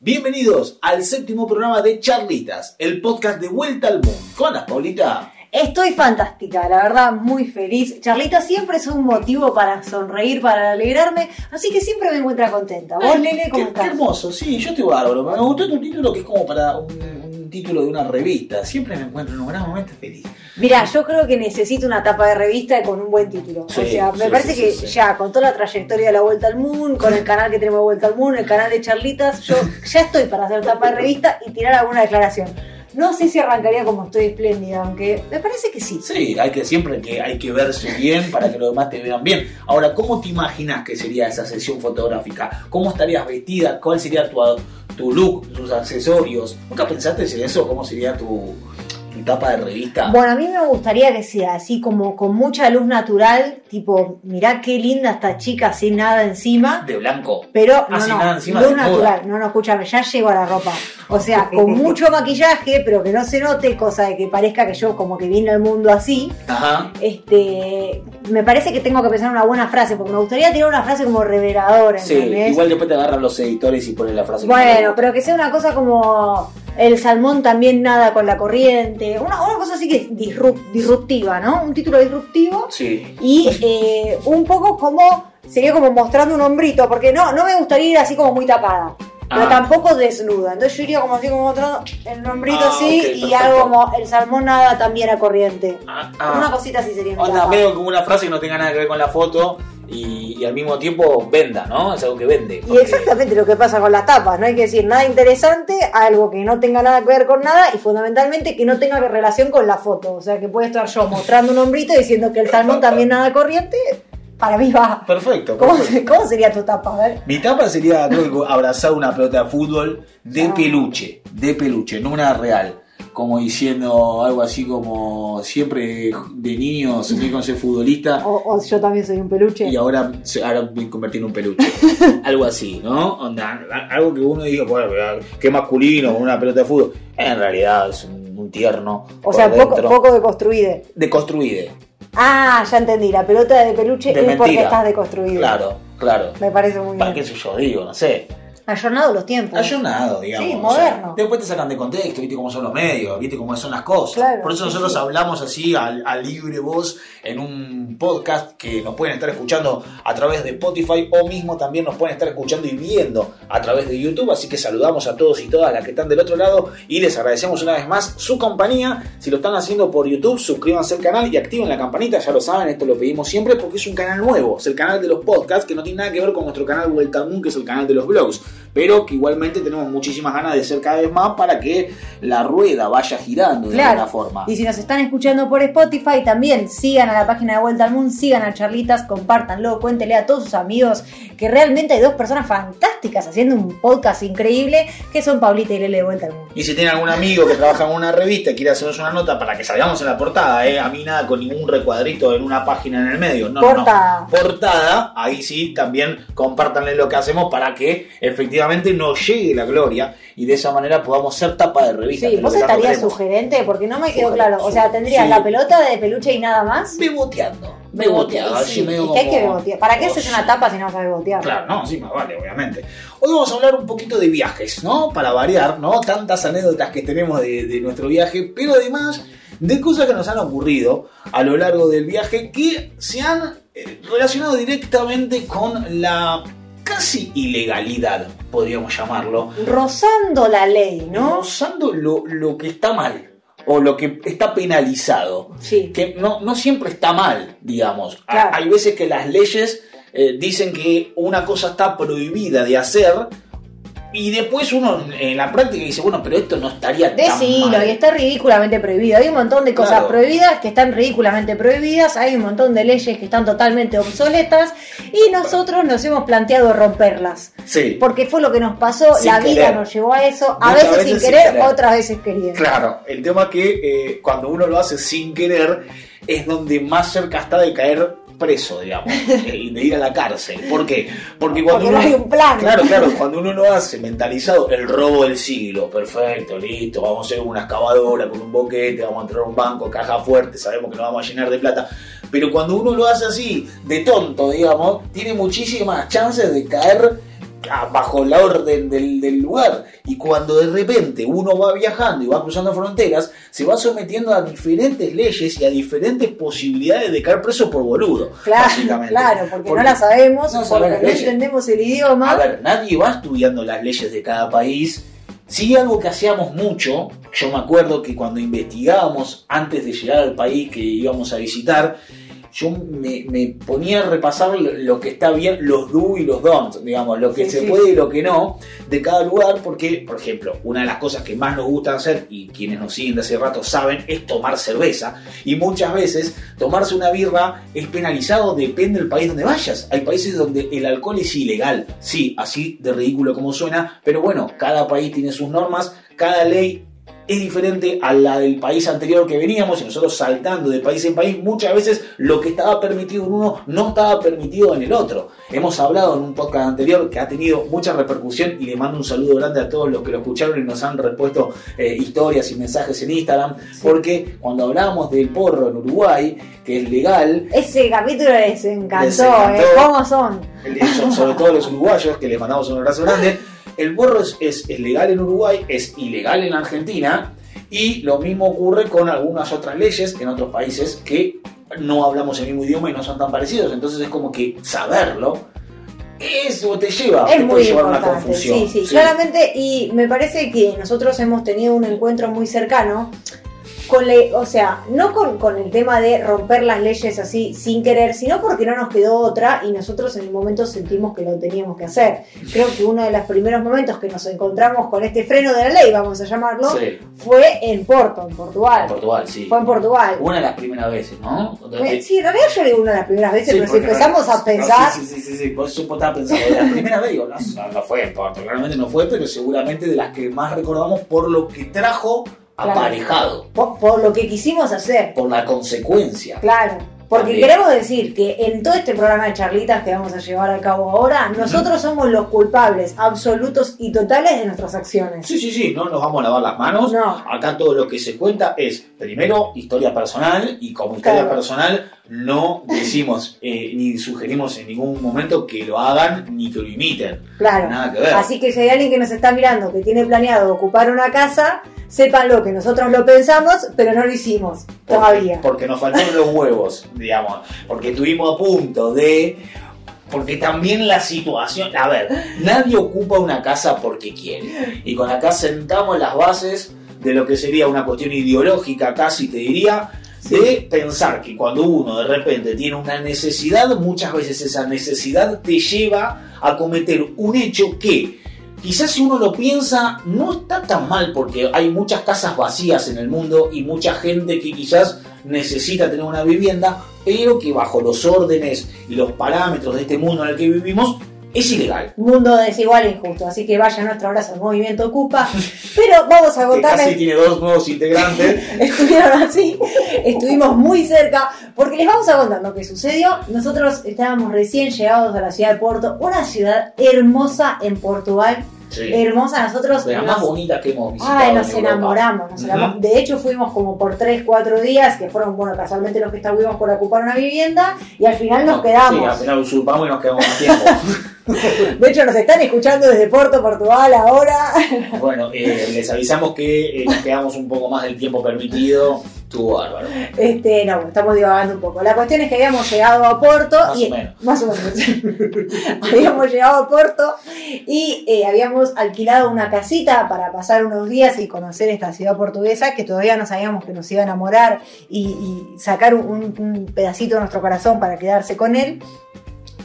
Bienvenidos al séptimo programa de Charlitas, el podcast de Vuelta al Mundo. ¿Cómo andas, Paulita? Estoy fantástica, la verdad, muy feliz. Charlita siempre es un motivo para sonreír, para alegrarme, así que siempre me encuentra contenta. ¿Vos, Lele, cómo qué, estás? qué hermoso, sí, yo estoy bárbaro. Me gustó tu título que es como para un título de una revista. Siempre me encuentro en un gran momento feliz. Mira, yo creo que necesito una tapa de revista con un buen título. Sí, o sea, me sí, parece sí, que ya con toda la trayectoria de la Vuelta al Mundo, con el canal que tenemos de Vuelta al Mundo, el canal de Charlitas, yo ya estoy para hacer tapa de revista y tirar alguna declaración. No sé si arrancaría como estoy espléndida, aunque me parece que sí. Sí, hay que siempre que hay que verse bien para que los demás te vean bien. Ahora, ¿cómo te imaginas que sería esa sesión fotográfica? ¿Cómo estarías vestida? ¿Cuál sería tu, tu look, tus accesorios? ¿Nunca pensaste en eso? ¿Cómo sería tu, tu tapa de revista? Bueno, a mí me gustaría que sea así como con mucha luz natural, tipo, mirá qué linda esta chica sin nada encima. De blanco. Pero Ah, no, sin no, nada encima, luz natural. No, no, escúchame, ya llego a la ropa. O sea, con mucho maquillaje, pero que no se note, cosa de que parezca que yo como que vine al mundo así. Ajá. Este, me parece que tengo que pensar una buena frase, porque me gustaría tener una frase como reveladora, Sí, ¿entendés? igual después te agarran los editores y ponen la frase. Bueno, no- pero que sea una cosa como el salmón también nada con la corriente, una, una cosa así que es disrup- disruptiva, ¿no? Un título disruptivo Sí. y eh, un poco como sería como mostrando un hombrito, porque no, no me gustaría ir así como muy tapada. Pero Ah. tampoco desnuda, entonces yo iría como así como mostrando el hombrito Ah, así y algo como el salmón nada también a corriente. Ah. Una cosita así sería Onda, medio como una frase que no tenga nada que ver con la foto y, y al mismo tiempo venda, ¿no? Es algo que vende. Y exactamente lo que pasa con las tapas, no hay que decir nada interesante, algo que no tenga nada que ver con nada y fundamentalmente que no tenga relación con la foto. O sea, que puede estar yo mostrando un hombrito diciendo que el salmón también nada corriente, para mí va. Perfecto. ¿Cómo, perfecto. se- cómo sería tu tapa? A ver. Mi tapa sería, creo abrazar una pelota de fútbol de Ah. peluche, de peluche, no una real. Como diciendo algo así como siempre de niño soñé con ser futbolista O, o yo también soy un peluche. y ahora, ahora me convertí en un peluche. algo así, ¿no? Onda, algo que uno diga, bueno, qué masculino una pelota de fútbol. En realidad es un, un tierno. O sea, poco, dentro. poco deconstruide. Deconstruide. Ah, ya entendí, la pelota de peluche De es porque mentira. estás deconstruido. Claro, claro. Me parece muy ¿Para bien. qué sé yo digo? No sé. Ayornado los tiempos. Ayornado, digamos. Sí, o sea, moderno. después te sacan de contexto, viste cómo son los medios, viste cómo son las cosas. Claro, Por eso nosotros sí. hablamos así al, a libre voz en un podcast que nos pueden estar escuchando a través de Spotify o mismo también nos pueden estar escuchando y viendo a través de YouTube. Así que saludamos a todos y todas las que están del otro lado y les agradecemos una vez más su compañía. Si lo están haciendo por YouTube, suscríbanse al canal y activen la campanita. Ya lo saben, esto lo pedimos siempre porque es un canal nuevo. Es el canal de los podcasts que no tiene nada que ver con nuestro canal Vuelta al Moon, que es el canal de los blogs. Pero que igualmente tenemos muchísimas ganas de ser cada vez más para que la rueda vaya girando de Claro. alguna forma. Y si nos están escuchando por Spotify, también sigan a la página de Vuelta al Mundo, sigan a Charlitas, compártanlo, cuéntenle a todos sus amigos que realmente hay dos personas fantásticas haciendo un podcast increíble, que son Paulita y Lele de Vuelta al Mundo. Y si tienen algún amigo que trabaja en una revista y quiere hacernos una nota para que salgamos en la portada, ¿eh? a mí nada con ningún recuadrito en una página en el medio, no, no, Portada. no. Portada, ahí sí, también compártanle lo que hacemos para que efectivamente nos llegue la gloria y de esa manera podamos ser tapa de revista. Sí, vos estarías sugerente, porque no me quedó claro. O sea, tendrías sí. la pelota de peluche y nada más. Beboteando, beboteando, así sí, medio que hay que como- bebotear. ¿Para qué haces una tapa si no sabes bebotear? Claro, no, sí, más vale, obviamente. Hoy vamos a hablar un poquito de viajes, ¿no? Para variar, ¿no? Tantas anécdotas que tenemos de, de nuestro viaje, pero además de cosas que nos han ocurrido a lo largo del viaje que se han eh, relacionado directamente con la casi ilegalidad, podríamos llamarlo, Rozando la ley, ¿no? rozando lo, lo que está mal o lo que está penalizado Sí. que no, no siempre está mal, digamos. Claro. Hay veces que las leyes eh, dicen que una cosa está prohibida de hacer y después uno en la práctica dice, bueno, pero esto no estaría tan Decilo, mal. y está ridículamente prohibido. Hay un montón de cosas Claro. prohibidas que están ridículamente prohibidas, hay un montón de leyes que están totalmente obsoletas y nosotros nos hemos planteado romperlas. Sí, Porque fue lo que nos pasó, Sin la vida nos llevó a eso, a veces, veces sin sin querer, querer. otras veces queriendo. claro. El tema es que eh, cuando uno lo hace sin querer es donde más cerca está de caer preso, digamos, eh, y de ir a la cárcel. ¿Por qué? Porque cuando Porque no uno- hay un plan. Claro, claro, cuando uno lo hace mentalizado, el robo del siglo, perfecto, listo, vamos a hacer una excavadora con un boquete, vamos a entrar a un banco, caja fuerte, sabemos que nos vamos a llenar de plata. Pero cuando uno lo hace así, de tonto, digamos, tiene muchísimas chances de caer bajo la orden del, del lugar. Y cuando de repente uno va viajando y va cruzando fronteras, se va sometiendo a diferentes leyes y a diferentes posibilidades de caer preso por boludo. Claro, básicamente. claro, porque, no la sabemos, no sabemos porque las no leyes. entendemos el idioma. A ver, nadie va estudiando las leyes de cada país. Sí, algo que hacíamos mucho, yo me acuerdo que cuando investigábamos antes de llegar al país que íbamos a visitar, yo me, me ponía a repasar lo, lo que está bien, los do y los don't, digamos, lo que Sí, se sí. puede y lo que no de cada lugar, porque, por ejemplo, una de las cosas que más nos gusta hacer, y quienes nos siguen de hace rato saben, es tomar cerveza. Y muchas veces tomarse una birra es penalizado, depende del país donde vayas. Hay países donde el alcohol es ilegal. Sí, así de ridículo como suena, pero bueno, cada país tiene sus normas, cada ley es diferente a la del país anterior que veníamos y nosotros saltando de país en país, muchas veces lo que estaba permitido en uno no estaba permitido en el otro. Hemos hablado en un podcast anterior que ha tenido mucha repercusión y le mando un saludo grande a todos los que lo escucharon y nos han repuesto eh, historias y mensajes en Instagram, porque cuando hablábamos del porro en Uruguay, que es legal, Ese capítulo les encantó, Les encantó. ¿eh? ¿Cómo son? so- sobre todo los uruguayos, que les mandamos un abrazo grande. El borro es, es- es legal en Uruguay, es ilegal en Argentina y lo mismo ocurre con algunas otras leyes en otros países que no hablamos el mismo idioma y no son tan parecidos. Entonces es como que saberlo eso te lleva, te Es puede muy llevar una confusión. sí, sí, claramente, y me parece que nosotros hemos tenido un encuentro muy cercano con, le- o sea, no con, con el tema de romper las leyes así sin querer, sino porque no nos quedó otra y nosotros en el momento sentimos que lo teníamos que hacer. Creo que uno de los primeros momentos que nos encontramos con este freno de la ley, vamos a llamarlo, Sí, fue en Porto, en Portugal. en Portugal, sí. Fue en Portugal. Una de las primeras veces, ¿no? Sí, en realidad yo digo una de las primeras veces, Sí, pero si empezamos a no, pensar, sí, sí, sí, sí, por eso estaba pensando. La primera vez, digo, no, no fue en Porto, realmente no fue, pero seguramente de las que más recordamos por lo que trajo. Aparejado, por, por lo que quisimos hacer. por la consecuencia. Claro, porque También. queremos decir que en todo este programa de charlitas que vamos a llevar a cabo ahora, nosotros somos los culpables absolutos y totales de nuestras acciones. Sí, sí, sí, no nos vamos a lavar las manos. No. Acá todo lo que se cuenta es, primero, historia personal, y como historia Claro. personal no decimos eh, ni sugerimos en ningún momento que lo hagan ni que lo imiten. Claro. Nada que ver. Así que si hay alguien que nos está mirando que tiene planeado ocupar una casa, sépanlo que nosotros lo pensamos, pero no lo hicimos todavía. Porque nos faltaron los huevos, digamos. Porque estuvimos a punto de. Porque también la situación. A ver, nadie ocupa una casa porque quiere. Y con acá sentamos las bases de lo que sería una cuestión ideológica, casi te diría, de pensar que cuando uno de repente tiene una necesidad, muchas veces esa necesidad te lleva a cometer un hecho que quizás si uno lo piensa no está tan mal porque hay muchas casas vacías en el mundo y mucha gente que quizás necesita tener una vivienda, pero que bajo los órdenes y los parámetros de este mundo en el que vivimos es ilegal. Mundo desigual e injusto, así que vaya nuestro abrazo al movimiento Ocupa. Pero vamos a Que casi tiene dos nuevos integrantes. estuvieron así, estuvimos muy cerca, porque les vamos a contar lo que sucedió. Nosotros estábamos recién llegados a la ciudad de Porto, una ciudad hermosa en Portugal, Sí. hermosa. Nosotros De más bonita que hemos visitado. Ay, nos enamoramos, nos enamoramos. De hecho, fuimos como por 3, 4 días, que fueron, bueno, casualmente los que estuvimos por ocupar una vivienda, y al final nos No, quedamos. Sí, al final usurpamos y nos quedamos más tiempo. De hecho, nos están escuchando desde Porto, Portugal, ahora. bueno, eh, les avisamos que eh, nos quedamos un poco más del tiempo permitido. Estuvo bárbaro. Este, no, estamos divagando un poco. La cuestión es que habíamos llegado a Porto Más y o menos. más o menos. habíamos llegado a Porto y eh, habíamos alquilado una casita para pasar unos días y conocer esta ciudad portuguesa que todavía no sabíamos que nos iba a enamorar y, y sacar un, un pedacito de nuestro corazón para quedarse con él.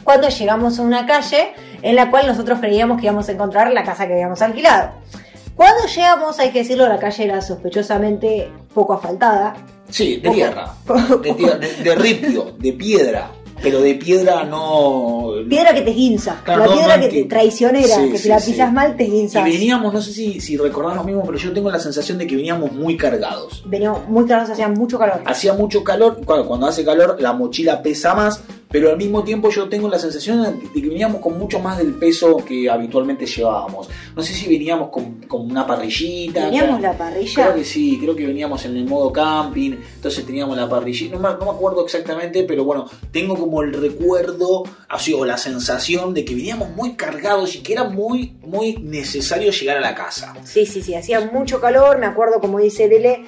Cuando llegamos a una calle en la cual nosotros creíamos que íbamos a encontrar la casa que habíamos alquilado. Cuando llegamos, hay que decirlo, la calle era sospechosamente poco asfaltada. Sí, de tierra. De, tierra, de, de ripio, de piedra. Pero de piedra no. Piedra que te guinza, Claro, la no, piedra no que te traicionera, Sí, que sí, si la sí. pisas mal te Y guinzas. veníamos, no sé si, si recordás lo mismo, pero yo tengo la sensación de que veníamos muy cargados. Veníamos muy claros, hacía mucho calor. Hacía mucho calor, y claro, cuando hace calor la mochila pesa más, pero al mismo tiempo yo tengo la sensación de que veníamos con mucho más del peso que habitualmente llevábamos. No sé si veníamos con, con una parrillita. ¿Teníamos la parrilla? Creo que sí, creo que veníamos en el modo camping, entonces teníamos la parrillita, no me, no me acuerdo exactamente, pero bueno, tengo como el recuerdo, así, o la sensación de que veníamos muy cargados y que era muy, muy necesario llegar a la casa. Sí, sí, sí, hacía mucho calor, me acuerdo como dice Lele,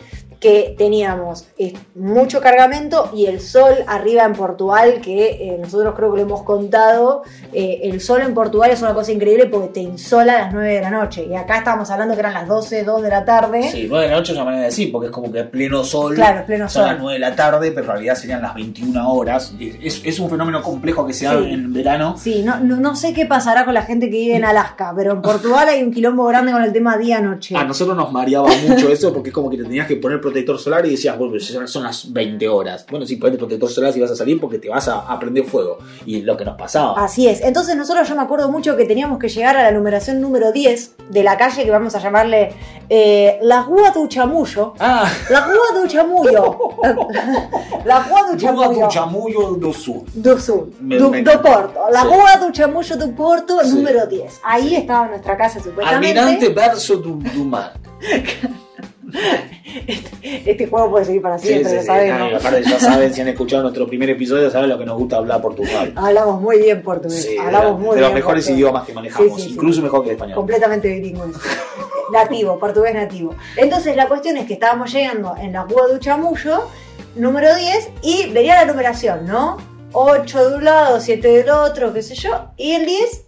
que teníamos eh, mucho cargamento y el sol arriba en Portugal, que eh, nosotros creo que lo hemos contado, eh, el sol en Portugal es una cosa increíble porque te insola a las 9 de la noche y acá estábamos hablando que eran las 12, 2 de la tarde. Sí, 9 de la noche es una manera de decir, porque es como que pleno sol. Claro, pleno son sol. las 9 de la tarde, pero en realidad serían las 21 horas. Es, es un fenómeno complejo que se da Sí. en verano. Sí, no, no, no sé qué pasará con la gente que vive en Alaska, pero en Portugal hay un quilombo grande con el tema día-noche. A nosotros nos mareaba mucho eso porque es como que te tenías que poner protector solar y decías, bueno, son- las 20 horas. Bueno, sí, ponete protector solar si vas a salir porque te vas a, a prender fuego. Y lo que nos pasaba. Así es. Entonces nosotros yo me acuerdo mucho que teníamos que llegar a la numeración número 10 de la calle que vamos a llamarle eh, La Rua do Chamullo. Ah, La Rua do Chamullo. La Rua do Chamullo. Chamullo do Sul. Do Sul, Me- do, me do. Porto. La Sí. Rua do Chamullo do Porto, Sí. número 10. Ahí estaba nuestra casa supuestamente. Almirante verso do, do mar. Este juego puede seguir para siempre, aparte ya saben, si han escuchado nuestro primer episodio, saben lo que nos gusta hablar portugal. Hablamos muy bien portugués. De, Hablamos la- muy de los bien mejores portugués. idiomas que manejamos, incluso mejor que el español. completamente bilingües. nativo, portugués nativo. Entonces la cuestión es que estábamos llegando en la Rua do Chamullo, número 10, y venía la numeración, ¿no? 8 de un lado, 7 del otro, qué sé yo, y el 10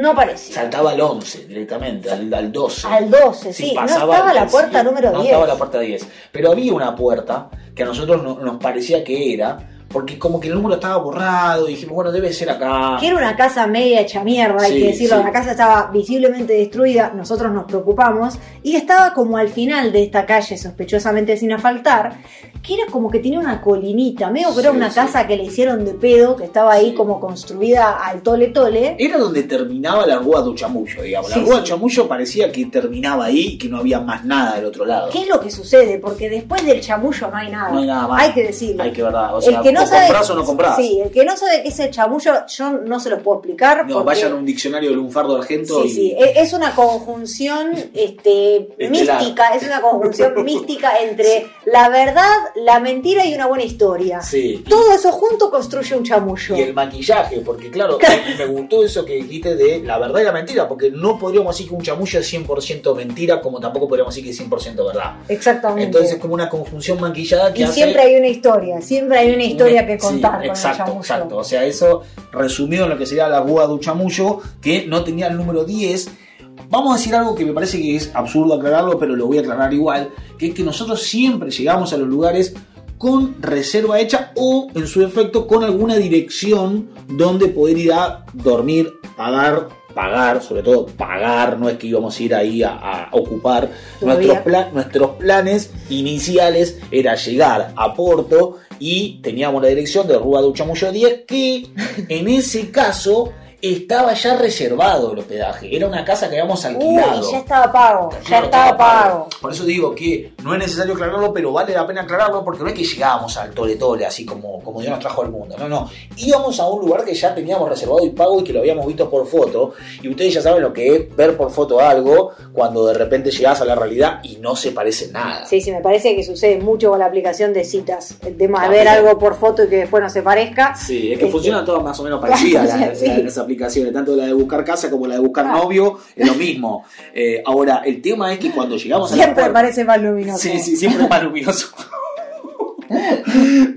no aparecía. Saltaba al 11 directamente, al, al 12. Al 12, sí, no pasaba estaba la puerta sí, número No 10. estaba la puerta 10. Pero había una puerta que a nosotros no- nos parecía que era, porque como que el número estaba borrado, y dijimos, bueno, debe ser acá. Que era una casa media hecha mierda, hay que decirlo. sí. La casa estaba visiblemente destruida, nosotros nos preocupamos. Y estaba como al final de esta calle, sospechosamente sin asfaltar, que era como que tenía una colinita, medio que era una casa que le hicieron de pedo, que estaba ahí como construida al tole tole. Era donde terminaba la Rúa do Chamullo, digamos. La Rúa do Chamullo parecía que terminaba ahí y que no había más nada del otro lado. ¿Qué es lo que sucede? Porque después del chamullo no hay nada. No hay nada más. Hay que decirlo. Hay que verdad. O sea, el que no o sabe, comprás o no comprás. Sí, el que no sabe qué es el chamullo, yo no se lo puedo explicar. No, porque- vayan a un diccionario de lunfardo argento Sí, y. sí, e- es una conjunción este, Estelar. mística, es una conjunción mística entre la verdad, la mentira y una buena historia. Sí. Todo eso junto construye un chamullo. Y el maquillaje, porque claro, me- gustó eso que dijiste de la verdad y la mentira, porque no podríamos decir que un chamullo es 100% mentira, como tampoco podríamos decir que es 100% verdad. Exactamente. Entonces es como una conjunción maquillada que y hace... siempre hay una historia, siempre hay una historia que Sí, contar con exacto, el exacto. O sea, eso resumido en lo que sería la Rúa do Chamullo, que no tenía el número 10. Vamos a decir algo que me parece que es absurdo aclararlo, pero lo voy a aclarar igual, que es que nosotros siempre llegamos a los lugares con reserva hecha o en su defecto con alguna dirección donde poder ir a dormir, pagar, pagar, sobre todo pagar, no es que íbamos a ir ahí a, a ocupar. Nuestros, pla- nuestros planes iniciales era llegar a Porto y teníamos la dirección de Rúa do Chamullo 10 que en ese caso estaba ya reservado el hospedaje. Era una casa que habíamos Uy, alquilado. ya estaba pago, ya Claro, estaba pago. Por eso digo que no es necesario aclararlo, pero vale la pena aclararlo porque no es que llegábamos al tole tole así como, como Dios nos trajo al mundo. No, no. Íbamos a un lugar que ya teníamos reservado y pago y que lo habíamos visto por foto. Y ustedes ya saben lo que es ver por foto algo cuando de repente llegás a la realidad y no se parece nada. Sí, sí, me parece que sucede mucho con la aplicación de citas. El tema de ver algo por foto y que después no se parezca. Sí, es que Este, funcionan todas más o menos las, sí. las aplicaciones, tanto la de buscar casa como la de buscar novio, es lo mismo. Eh, ahora, el tema es que cuando llegamos a la Siempre parece más luminoso. Sí, sí, siempre es más luminoso.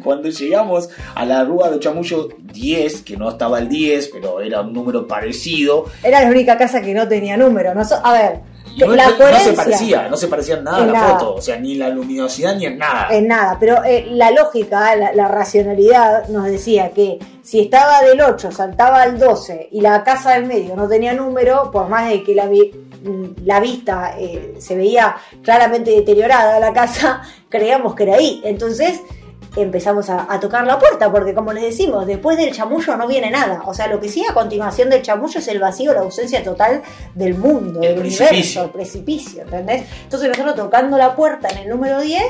Cuando llegamos a la Rúa de Chamullo 10, que no estaba el 10, pero era un número parecido, Era la única casa que no tenía número. No so- a ver, no, la no- se parecía, no se parecía en nada a la nada. foto, o sea, ni en la luminosidad ni en nada. En nada, pero eh, la lógica, la, la racionalidad nos decía que si estaba del 8, saltaba al 12 y la casa del medio no tenía número, por más de que la, vi- mm, la vista eh, se veía claramente deteriorada la casa, creíamos que era ahí. Entonces empezamos a, a tocar la puerta, porque como les decimos, después del chamullo no viene nada. O sea, lo que sigue a continuación del chamullo es el vacío, la ausencia total del mundo, El del precipicio. universo, el precipicio, ¿entendés? Entonces nosotros tocando la puerta en el número 10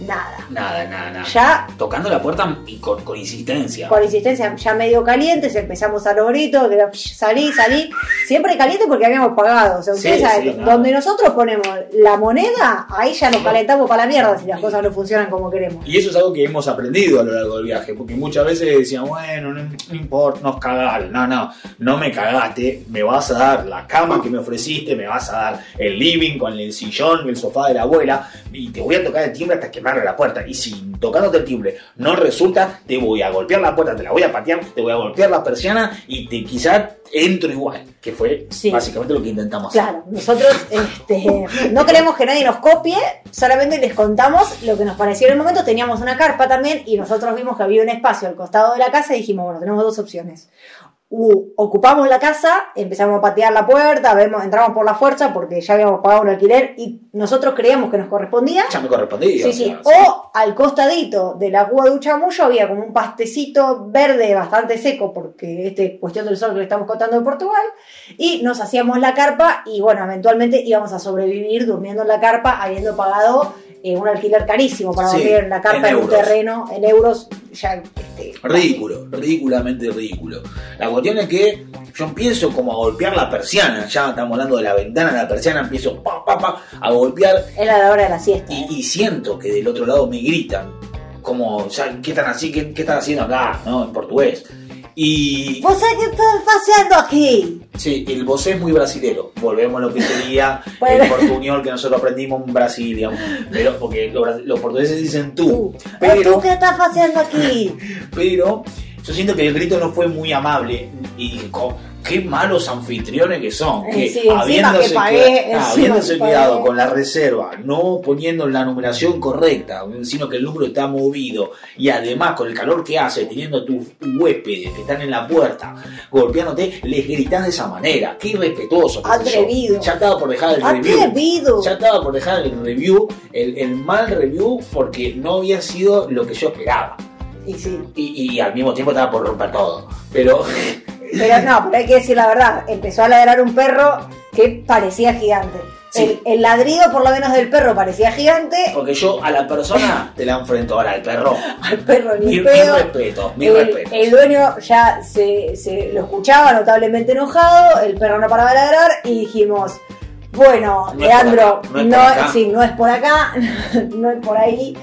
nada. Nada, nada, nada. Ya Tocando la puerta y con, con insistencia. por insistencia ya medio calientes, empezamos a los gritos, que era, "Psh, salí, salí, siempre caliente porque habíamos pagado, o sea, ustedes Sí, saben, sí, donde nosotros ponemos la moneda, ahí ya nos calentamos para la mierda si las cosas no funcionan como queremos. Y eso es algo que hemos aprendido a lo largo del viaje, porque muchas veces decían, bueno, no, no importa, nos cagaron. No, no, no me cagaste, me vas a dar la cama que me ofreciste, me vas a dar el living con el sillón, el sofá de la abuela, y te voy a tocar el timbre hasta la puerta. Y si tocándote el timbre no resulta, te voy a golpear la puerta, te la voy a patear, te voy a golpear la persiana y te quizás entro igual, que fue Sí. básicamente lo que intentamos hacer. Claro, nosotros este, no queremos que nadie nos copie, solamente les contamos lo que nos pareció en el momento. Teníamos una carpa también y nosotros vimos que había un espacio al costado de la casa y dijimos, bueno, tenemos dos opciones. U, ocupamos la casa, empezamos a patear la puerta, vemos, entramos por la fuerza porque ya habíamos pagado un alquiler y nosotros creíamos que nos correspondía. Ya me correspondía. Sí, sí. O al costadito de la cuba de Uchamullo había como un pastecito verde bastante seco, porque este cuestión del sol que le estamos contando de Portugal, y nos hacíamos la carpa y bueno, eventualmente íbamos a sobrevivir durmiendo en la carpa, habiendo pagado eh, un alquiler carísimo para Sí, en la carpa en en, un terreno, en euros, ya este, Ridículo, ridículamente ridículo. La cuestión es que yo empiezo como a golpear la persiana, ya estamos hablando de la ventana de la persiana, empiezo pa, pa, pa, a golpear Era la hora de la siesta. y, y siento que del otro lado me gritan, como, ya, ¿qué están así? ¿Qué, qué están haciendo acá? ¿No? En portugués. Y ¿Vos sabés qué estás haciendo aquí? sí, el vos es muy brasilero. Volvemos a lo que sería Bueno. el portuñol que nosotros aprendimos en Brasil, digamos. Pero, porque los, los portugueses dicen tú. Tú. Pero, ¿Tú qué estás haciendo aquí? pero yo siento que el grito no fue muy amable y dije, "Co- qué malos anfitriones que son, Eh, que sí, habiéndose, que pagué, queda- encima habiéndose que pagué. quedado con la reserva, no poniendo la numeración correcta, sino que el número está movido y además con el calor que hace, teniendo tus huéspedes que están en la puerta, golpeándote, les gritas de esa manera, qué irrespetuoso. yo. Atrevido. Ya estaba por dejar el review. Atrevido. Ya estaba por dejar el review, el, el mal review, porque no había sido lo que yo esperaba. Y sí. Y, y al mismo tiempo estaba por romper todo. Pero Pero no, pero hay que decir la verdad. Empezó a ladrar un perro que parecía gigante. Sí. El, el ladrido, por lo menos, del perro parecía gigante. porque yo a la persona te la enfrento ahora, al perro. Al perro ni Mi, mi pedo. respeto, mi El, respeto. el dueño ya se, se lo escuchaba notablemente enojado. El perro no paraba de ladrar. Y dijimos. Bueno, No Leandro, acá, no es por acá. sí, no es por acá, no es por ahí.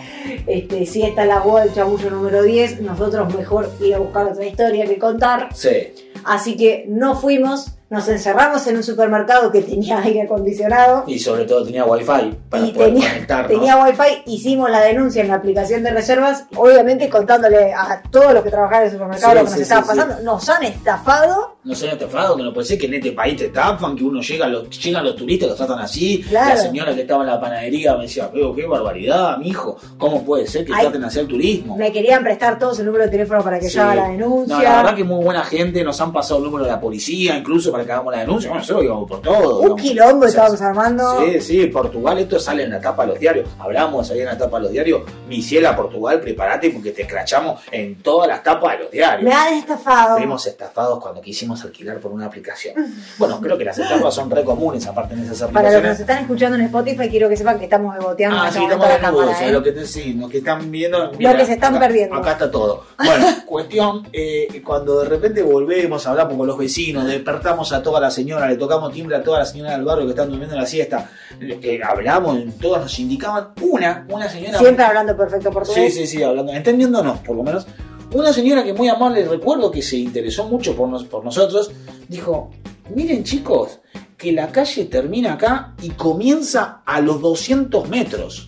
Este, si esta es la boda del chamullo número 10, nosotros mejor ir a buscar otra historia que contar. Sí. Así que no fuimos, nos encerramos en un supermercado que tenía aire acondicionado Y sobre todo tenía wifi para y poder tenía, conectarnos. tenía wifi, hicimos la denuncia en la aplicación de reservas, obviamente contándole a todos los que trabajaban en el supermercado Sí, lo que nos sí, estaba pasando. Nos han estafado, No se han estafado, que no puede ser que en este país te estafan, que uno llega, los, llegan los turistas, los tratan así. Claro. La señora que estaba en la panadería me decía, pero qué barbaridad, mijo, ¿cómo puede ser que Ay. traten así al turismo? me querían prestar todos el número de teléfono para que yo haga la denuncia. No, la verdad que muy buena gente, nos han pasado el número de la policía, incluso para que hagamos la denuncia. Bueno, nosotros íbamos por todo. un quilombo O sea, estábamos armando. Sí, sí, Portugal, esto sale en la tapa de los diarios. Hablamos ahí en la tapa de los diarios. Misiela, Portugal, prepárate porque te escrachamos en todas las tapas de los diarios. Me han estafado. Fuimos estafados cuando quisimos alquilar por una aplicación. Bueno, creo que las estafas son re comunes aparte en esas Para los que nos aplicaciones. están escuchando en Spotify, quiero que sepan que estamos beboteando Ah, este sí, momento estamos la de nudo, cámara, o sea, ¿eh? lo que te, sí, los que están viendo. Lo que se están acá- perdiendo. Acá está todo. Bueno, cuestión, eh, cuando de repente volvemos, hablamos con los vecinos, despertamos a toda la señora, le tocamos timbre a toda la señora del barrio que están durmiendo la siesta, eh, hablamos, todas nos indicaban una, una señora. Siempre hablando perfecto Sí, portugués. sí, sí, hablando, entendiéndonos, por lo menos. Una señora que muy amable, recuerdo que se interesó mucho por, nos- por nosotros, dijo, miren chicos, que la calle termina acá y comienza a los 200 metros.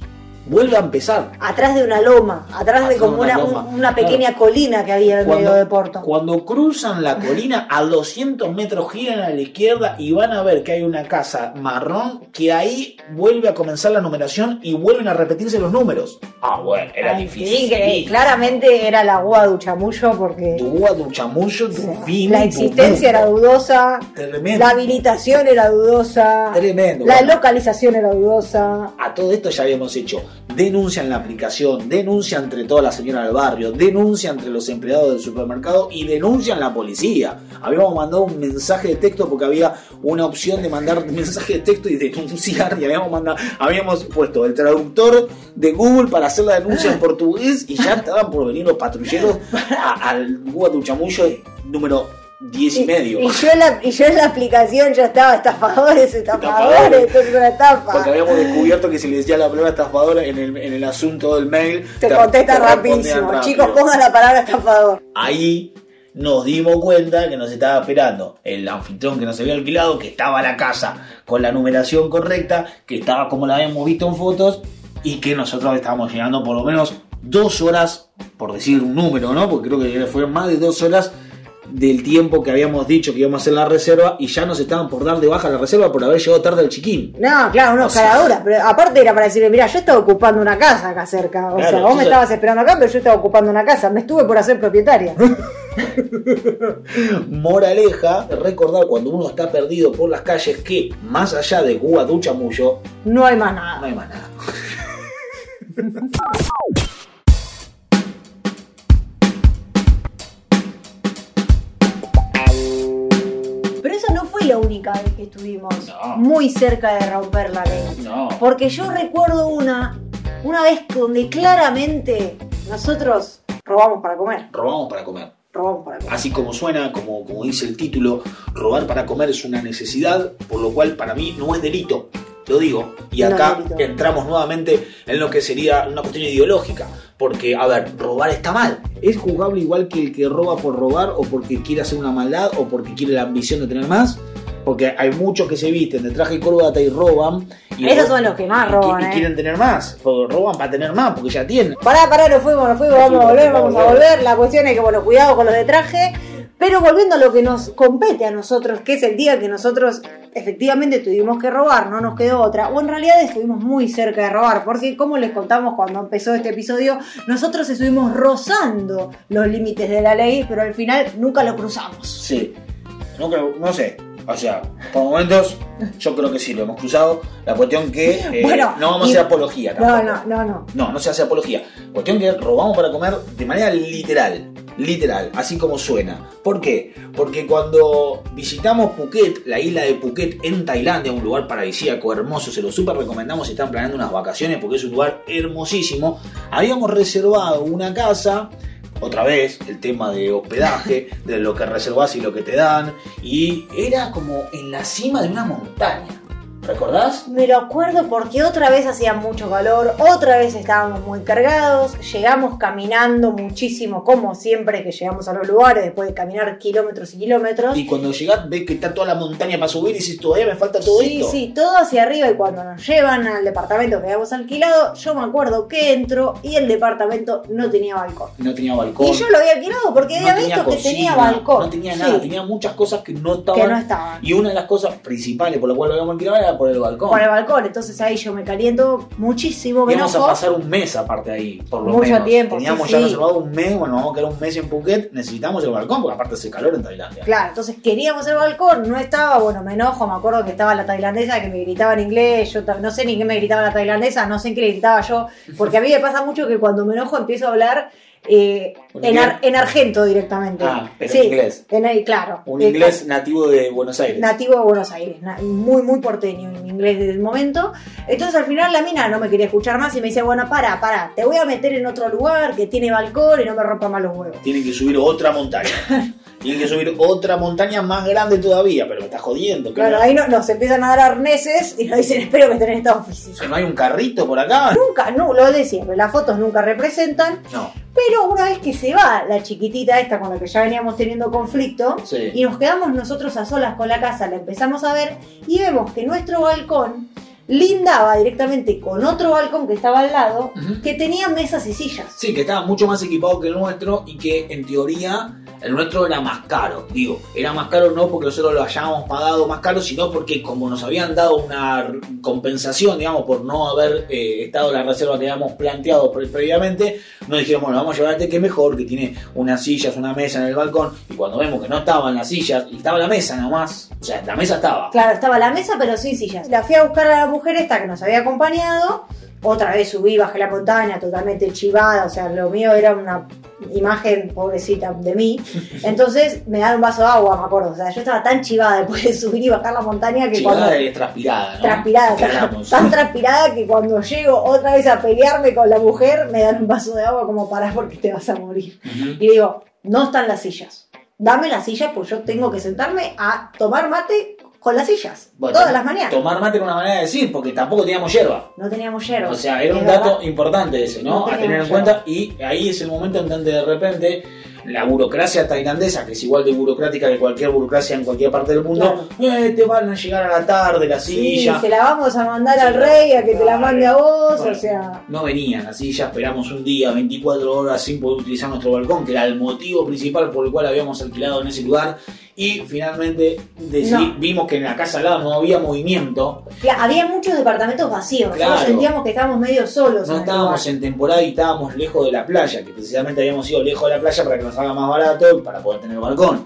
Vuelve a empezar. Atrás de una loma, atrás de como de una una, pequeña colina que había en medio de Porto. cuando cruzan la colina a 200 metros giran a la izquierda y van a ver que hay una casa marrón que ahí vuelve a comenzar la numeración y vuelven a repetirse los números. Ah, bueno, era Ay, difícil. sí, que claramente era la agua de Uchamullo porque Tu tu fin, la existencia era dudosa, Tremendo. la habilitación era dudosa, Tremendo. la Bueno, localización era dudosa. a todo esto ya habíamos hecho denuncia la aplicación, denuncia entre toda la señora del barrio, denuncia entre los empleados del supermercado y denuncian la policía. Habíamos mandado un mensaje de texto porque había una opción de mandar mensaje de texto y denunciar y habíamos mandado, habíamos puesto el traductor de Google para hacer la denuncia en portugués y ya estaban por venir los patrulleros al Guatuchamullo número 10 y medio. Y yo, en la, y yo en la aplicación ya estaba estafadores, estafadores, esto es una estafa. Porque habíamos descubierto que si le decía la palabra estafadora en el, en el asunto del mail, Te te- contesta te rapidísimo. rápido. Chicos, pongan la palabra estafador. Ahí nos dimos cuenta que nos estaba esperando el anfitrión que nos había alquilado, que estaba la casa con la numeración correcta, que estaba como la habíamos visto en fotos y que nosotros estábamos llegando por lo menos dos horas, por decir un número, ¿no? Porque creo que fue más de dos horas del tiempo que habíamos dicho que íbamos a hacer la reserva y ya nos estaban por dar de baja la reserva por haber llegado tarde al chiquín. No, claro, unos O sea- caraduras, pero aparte era para decirle, mira, yo estaba ocupando una casa acá cerca. O Claro, sea, vos me estabas esperando acá, pero yo estaba ocupando una casa. Me estuve por hacer propietaria. Moraleja, recordar cuando uno está perdido por las calles que más allá de Guaduchamullo No hay más no nada. hay más nada. única vez que estuvimos No. muy cerca de romper la ley. No. Porque yo recuerdo una, una vez donde claramente nosotros robamos para comer. Robamos para comer. Robamos para comer. Así como suena, como, como dice el título, robar para comer es una necesidad, por lo cual para mí no es delito. Lo digo. Y acá entramos nuevamente en lo que sería una cuestión ideológica. Porque, a ver, robar está mal. ¿Es juzgable igual que el que roba por robar o porque quiere hacer una maldad o porque quiere la ambición de tener más? Porque hay muchos que se visten de traje y corbata y roban. Y Esos son los que más roban, Y, ¿eh? quieren tener más. Porque roban para tener más, porque ya tienen. Pará, pará, nos fuimos, nos fuimos, Nos vamos a volver, vamos a volver. La cuestión es que, bueno, cuidado con los de traje. Pero volviendo a lo que nos compete a nosotros, que es el día que nosotros efectivamente tuvimos que robar, no nos quedó otra, o en realidad estuvimos muy cerca de robar, porque como les contamos cuando empezó este episodio, nosotros estuvimos rozando los límites de la ley, pero al final nunca lo cruzamos. Sí. Creo, no sé. O sea, por momentos yo creo que sí, lo hemos cruzado. La cuestión que eh, Bueno, no vamos a hacer apología No, tampoco. no, no, no. No, no se hace apología. Cuestión que robamos para comer de manera literal. Literal, así como suena. ¿Por qué? Porque cuando visitamos Phuket, la isla de Phuket en Tailandia, un lugar paradisíaco, hermoso, se lo súper recomendamos si están planeando unas vacaciones porque es un lugar hermosísimo. Habíamos reservado una casa, otra vez el tema de hospedaje, de lo que reservas y lo que te dan, y era como en la cima de una montaña. ¿Recordás? Me lo acuerdo porque otra vez hacía mucho calor, otra vez estábamos muy cargados, llegamos caminando muchísimo, como siempre que llegamos a los lugares, después de caminar kilómetros y kilómetros. Y cuando llegás ves que está toda la montaña para subir y dices, todavía me falta todo Sí, esto. sí, todo hacia arriba y cuando nos llevan al departamento que habíamos alquilado, yo me acuerdo que entro y el departamento no tenía balcón. No tenía balcón. Y yo lo había alquilado porque había visto que tenía balcón. No tenía Sí, nada, tenía muchas cosas que no estaban. que no estaban. Y una de las cosas principales por las cuales lo habíamos alquilado era por el balcón. Por el balcón, entonces ahí yo me caliento muchísimo, me Íbamos a pasar un mes aparte ahí, por lo Mucho menos. tiempo, Teníamos sí, ya sí. reservado un mes, bueno, vamos a quedar un mes en Phuket, necesitamos el balcón, porque aparte hace calor en Tailandia. Claro, entonces queríamos el balcón, no estaba, bueno, me enojo, me acuerdo que estaba la tailandesa que me gritaba en inglés, yo no sé ni qué me gritaba la tailandesa, no sé en qué le gritaba yo, porque a mí me pasa mucho que cuando me enojo empiezo a hablar eh, ¿Un en, inglés? ar- en argento directamente. Ah, pero en inglés. en ahí, claro. Un Eh, inglés nativo de Buenos Aires. nativo de Buenos Aires, muy, muy porteño en inglés desde el momento. Entonces al final la mina no me quería escuchar más y me dice, bueno, para, para, te voy a meter en otro lugar que tiene balcón y no me rompa más los huevos. Tienen que subir otra montaña. Tienen que subir otra montaña más grande todavía, pero me está jodiendo. Claro, no- ahí no- nos empiezan a dar arneses y nos dicen, espero que estén en estado físico. que no hay un carrito por acá. Nunca, no, lo de siempre, las fotos nunca representan, No. pero una vez que se va la chiquitita esta con la que ya veníamos teniendo conflicto, Sí. y nos quedamos nosotros a solas con la casa, la empezamos a ver y vemos que nuestro balcón lindaba directamente con otro balcón que estaba al lado, que tenía mesas y sillas. Sí, que estaba mucho más equipado que el nuestro y que en teoría el nuestro era más caro. Digo, era más caro no porque nosotros lo hayamos pagado más caro, sino porque como nos habían dado una compensación, digamos, por no haber eh, estado la reserva que habíamos planteado pre- previamente, nos dijeron, bueno, vamos a llevarte que mejor, que tiene unas sillas, una mesa en el balcón. Y cuando vemos que no estaban las sillas y estaba la mesa nomás, o sea, la mesa estaba. Claro, estaba la mesa pero sin sillas. La fui a buscar a la mujer esta que nos había acompañado Otra vez subí, bajé la montaña, totalmente chivada, o sea, lo mío era una imagen pobrecita de mí. Entonces me dan un vaso de agua, me acuerdo. O sea, yo estaba tan chivada después de subir y bajar la montaña que Chivada cuando. transpirada, ¿no? Transpirada, tan, transpirada que cuando llego otra vez a pelearme con la mujer, me dan un vaso de agua como para porque te vas a morir. Ujú. Y digo, no están las sillas. Dame las sillas, pues yo tengo que sentarme a tomar mate con las sillas. Bueno, todas las mañanas. Tomar mate era una manera de decir, porque tampoco teníamos hierba. No teníamos hierro. O sea, era un verdad. dato importante ese, ¿no? No a tener en cuenta. Y ahí es el momento en donde de repente la burocracia tailandesa, que es igual de burocrática que cualquier burocracia en cualquier parte del mundo, eh, te van a llegar a la tarde la Sí, silla. se la vamos a mandar Sí, al rey a que te la mande a vos, Bueno, o sea. No venían la silla, esperamos un día, 24 horas sin poder utilizar nuestro balcón, que era el motivo principal por el cual habíamos alquilado en ese lugar. Y finalmente decidí- No. vimos que en la casa al lado no había movimiento. Había muchos departamentos vacíos. Claro. Nosotros sentíamos que estábamos medio solos. No en estábamos en temporada y estábamos lejos de la playa, que precisamente habíamos ido lejos de la playa para que nos haga más barato y para poder tener balcón.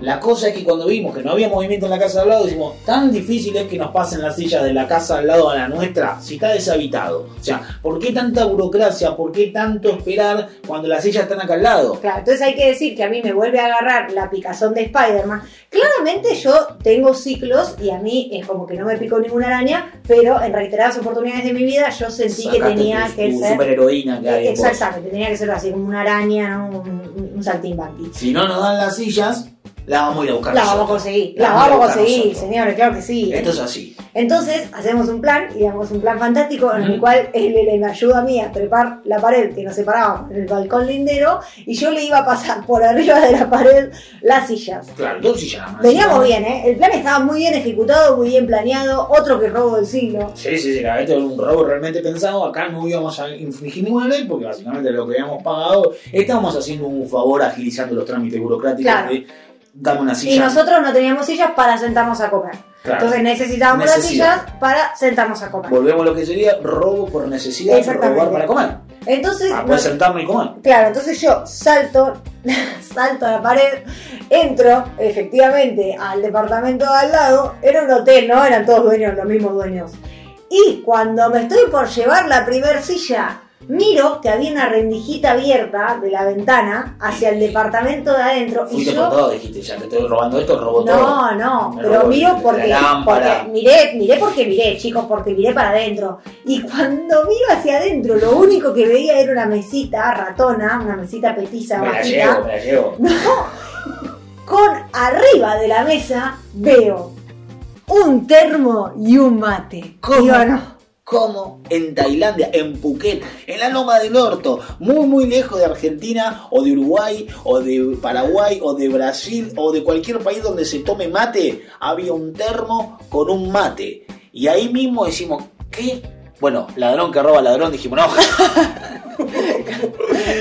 La cosa es que cuando vimos que no había movimiento en la casa al lado, decimos, tan difícil es que nos pasen las sillas de la casa al lado a la nuestra si está deshabitado. O sea, ¿por qué tanta burocracia? ¿Por qué tanto esperar cuando las sillas están acá al lado? Claro, entonces hay que decir que a mí me vuelve a agarrar la picazón de Spider-Man. Claramente yo tengo ciclos y a mí es como que no me picó ninguna araña, pero en reiteradas oportunidades de mi vida yo sentí que tenía tu- que tu ser... superheroína que hay. Exactamente, tenía que ser así como una araña, un, un, un saltimbanqui. Si no nos dan las sillas, la vamos a ir a buscar La vamos a conseguir, La la vamos a vamos a buscar conseguir, señores, claro que sí. Esto es así. Entonces hacemos un plan y damos un plan fantástico en el cual él, él me ayuda a mí a trepar la pared que nos separaba en el balcón lindero y yo le iba a pasar por arriba de la pared las sillas. Claro, dos sillas más. Veníamos bien, ¿eh? El plan estaba muy bien ejecutado, muy bien planeado, otro que robo del siglo. Sí, sí, sí, esto era un robo realmente pensado. Acá no íbamos a infringir ninguna ley porque básicamente lo que habíamos pagado, estábamos haciendo un favor agilizando los trámites burocráticos Claro. de dame una silla. Y nosotros no teníamos sillas para sentarnos a comer. Claro. Entonces necesitábamos las sillas para sentarnos a comer. Volvemos a lo que sería robo por necesidad, robar para comer. Entonces, Para poder nos- sentarme y comer. Claro, entonces yo salto, salto a la pared, entro efectivamente al departamento de al lado, era un hotel, ¿no? Eran todos dueños, los mismos dueños. Y cuando me estoy por llevar la primer silla, miro que había una rendijita abierta de la ventana hacia el departamento de adentro y Fuiste yo... por todo, dijiste, ya te estoy robando esto, robo todo. No, no, pero miro porque, porque miré, miré porque miré, chicos, porque miré para adentro. Y cuando miro hacia adentro, lo único que veía era una mesita ratona, una mesita petiza Me la llevo, me la llevo. Con arriba de la mesa veo un termo y un mate. ¿Cómo? Digo, no. Como en Tailandia, en Phuket, en la Loma del Orto, muy muy lejos de Argentina o de Uruguay o de Paraguay o de Brasil o de cualquier país donde se tome mate, había un termo con un mate. Y ahí mismo decimos, ¿qué? Bueno, ladrón que roba ladrón, dijimos, no.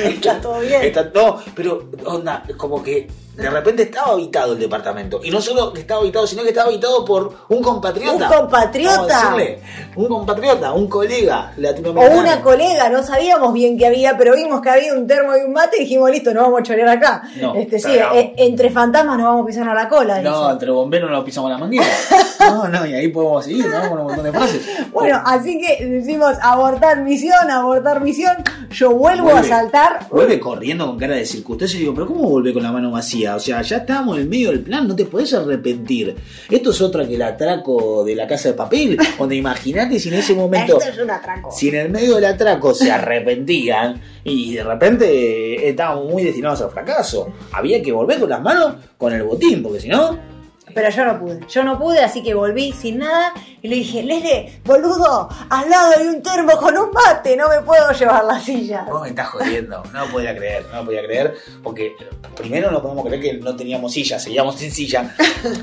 Está todo bien. Está- no, pero onda, como que de repente estaba habitado el departamento. Y no solo que estaba habitado, sino que estaba habitado por un compatriota. Un compatriota. Decirle, un compatriota, un colega O latinoamericano. una colega, no sabíamos bien qué había, pero vimos que había un termo y un mate y dijimos, listo, no vamos a chorear acá. No, este, sí, eh, entre fantasmas nos vamos a pisar a la cola. No, entre bomberos nos pisamos la manguera. No, no, y ahí podemos seguir, ¿no? Con un montón de frases. Bueno, así que decimos abortar misión, abortar misión. Yo vuelvo Vuelve. a saltar. Vuelve corriendo con cara de circunstancia y digo, pero ¿cómo vuelve con la mano vacía? O sea, ya estábamos en el medio del plan, no te podés arrepentir. Esto es otra que el atraco de la casa de papel, donde imagínate si en ese momento, Esto es un atraco. si en el medio del atraco se arrepentían y de repente estábamos muy destinados al fracaso. Había que volver con las manos con el botín, porque si no, Pero yo no pude. Yo no pude, así que volví sin nada y le dije, Lele, boludo, al lado hay un termo con un mate, no me puedo llevar la silla. Vos me estás jodiendo, no podía creer, no podía creer, porque primero no podemos creer que no teníamos silla, seguíamos sin silla,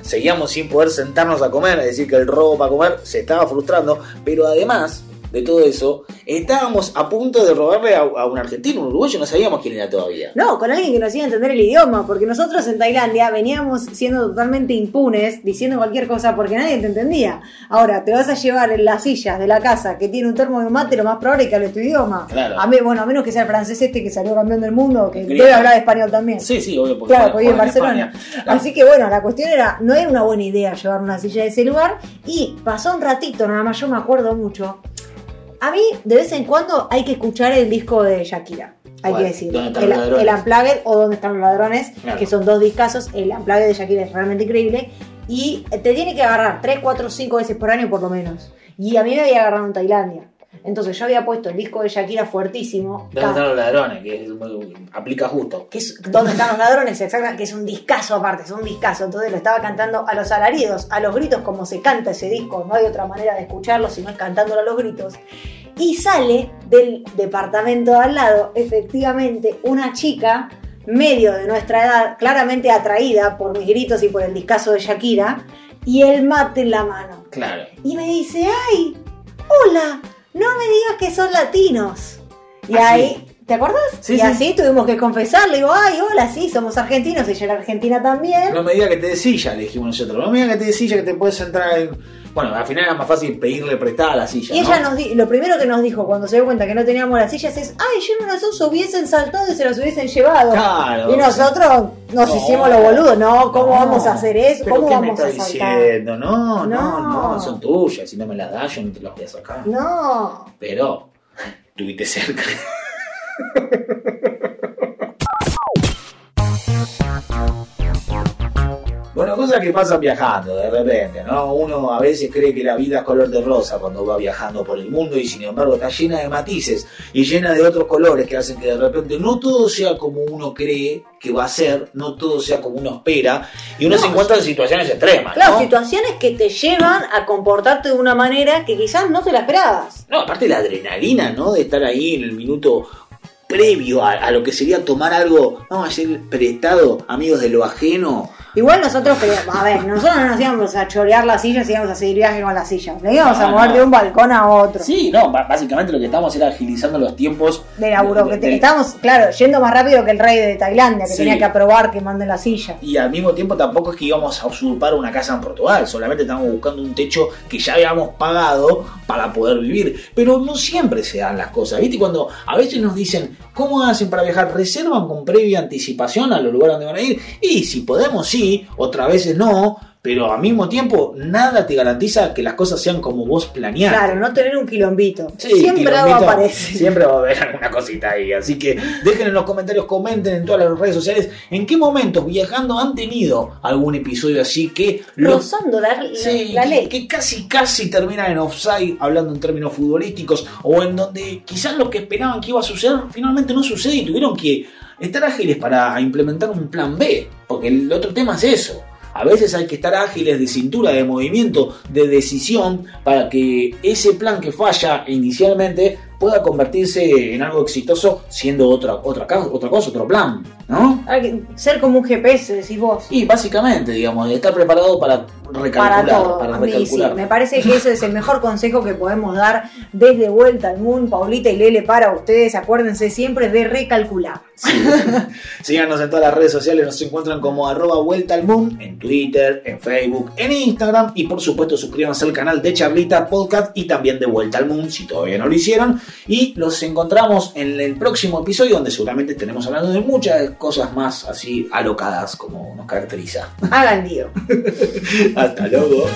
seguíamos sin poder sentarnos a comer, es decir, que el robo para comer se estaba frustrando, pero además de todo eso, estábamos a punto de robarle a, a un argentino, un uruguayo, no sabíamos quién era todavía. No, con alguien que nos iba a entender el idioma, porque nosotros en Tailandia veníamos siendo totalmente impunes, diciendo cualquier cosa porque nadie te entendía. Ahora, te vas a llevar en las sillas de la casa que tiene un termo de un mate, lo más probable es que hable tu idioma. Claro. A mí, bueno, a menos que sea el francés este que salió campeón del mundo, que debe hablar español también. Sí, sí, obvio, porque Claro, porque en Barcelona. España. Así que bueno, la cuestión era, no era una buena idea llevar una silla de ese lugar. Y pasó un ratito, nada más yo me acuerdo mucho. A mí, de vez en cuando, hay que escuchar el disco de Shakira. Hay que decir. ¿Dónde están el, el Unplugged o Dónde están los ladrones, Claro. que son dos discazos. El Unplugged de Shakira es realmente increíble. Y te tiene que agarrar 3, 4, 5 veces por año por lo menos. Y a mí me había agarrado en Tailandia. Entonces yo había puesto el disco de Shakira fuertísimo. ¿Dónde están los ladrones? Que es- aplica justo. que es ¿Dónde están los ladrones? Exactamente, que es un discazo aparte, es un discazo. Entonces lo estaba cantando a los alaridos, a los gritos, como se canta ese disco. No hay otra manera de escucharlo si no es cantándolo a los gritos. Y sale del departamento de al lado, efectivamente, una chica medio de nuestra edad, claramente atraída por mis gritos y por el discazo de Shakira, y el mate en la mano. Claro. Y me dice, ay, hola, no me digas que son latinos. Y Así. ahí, ¿te acordás? Sí, y sí. así tuvimos que confesarle, digo, ay, hola, sí, somos argentinos, ella era argentina también. No me diga que te de silla, le dijimos nosotros. No me diga que te de silla, que te puedes entrar en... Bueno, al final era más fácil pedirle prestada la silla, y ¿no? ella nos di- lo primero que nos dijo cuando se dio cuenta que no teníamos las sillas es, ay, yo no las uso, hubiesen saltado y se las hubiesen llevado. Claro. y nosotros nos No. hicimos los boludos, no, ¿cómo No. vamos a hacer eso? ¿Pero ¿Cómo qué me vamos a estás saltar? diciendo? No, no, No. no, son tuyas. Si no me las das, yo no te las voy a sacar. No. Pero, tuviste cerca. Bueno, cosas que pasan viajando de repente, ¿no? Uno a veces cree que la vida es color de rosa cuando va viajando por el mundo y sin embargo está llena de matices y llena de otros colores que hacen que de repente no todo sea como uno cree que va a ser, no todo sea como uno espera y uno No, se encuentra en situaciones extremas, Claro, ¿no? situaciones que te llevan a comportarte de una manera que quizás no te la esperabas. No, aparte la adrenalina, ¿no? De estar ahí en el minuto previo a, a lo que sería tomar algo, vamos a ser prestado, amigos de lo ajeno. Igual nosotros queríamos, a ver, nosotros no nos íbamos a chorear las sillas, íbamos a seguir viaje con las sillas. Le íbamos a No, mover no. de un balcón a otro. Sí, no, básicamente lo que estamos era agilizando los tiempos. De te- del- estábamos, claro, yendo más rápido que el rey de Tailandia, que Sí. tenía que aprobar que manden la silla. Y al mismo tiempo tampoco es que íbamos a usurpar una casa en Portugal, solamente estamos buscando un techo que ya habíamos pagado para poder vivir. Pero no siempre se dan las cosas, ¿viste? Cuando a veces nos dicen, ¿cómo hacen para viajar? ¿Reservan con previa anticipación a los lugares donde van a ir? Y si podemos, sí, otras veces no. Pero al mismo tiempo, nada te garantiza que las cosas sean como vos planeaste. Claro, no tener un quilombito. Sí, Siempre algo quilombito, aparece. Siempre va a haber alguna cosita ahí. Así que dejen en los comentarios, comenten en todas las redes sociales en qué momentos viajando han tenido algún episodio así que Rozando la, la- Sí, la que- ley. que casi casi terminan en offside hablando en términos futbolísticos o en donde quizás lo que esperaban que iba a suceder finalmente no sucede y tuvieron que estar ágiles para implementar un plan B, porque el otro tema es eso. A veces hay que estar ágiles de cintura, de movimiento, de decisión, para que ese plan que falla inicialmente pueda convertirse en algo exitoso siendo otra, otra, cosa, otro plan, ¿no? Hay que ser como un GPS, decís vos. Y básicamente, digamos, estar preparado para recalcular, Para todo. para sí, me parece que ese es el mejor consejo que podemos dar desde Vuelta al Mundo, Paulita y Lele, para ustedes. Acuérdense siempre de recalcular. Sí. Síganos en todas las redes sociales, nos encuentran como arroba vuelta al moon, en Twitter, en Facebook, en Instagram y por supuesto suscríbanse al canal de Charlita Podcast y también de Vuelta al Moon si todavía no lo hicieron. Y los encontramos en el próximo episodio donde seguramente estaremos hablando de muchas cosas más así alocadas como nos caracteriza. Hagan lío. Hasta luego.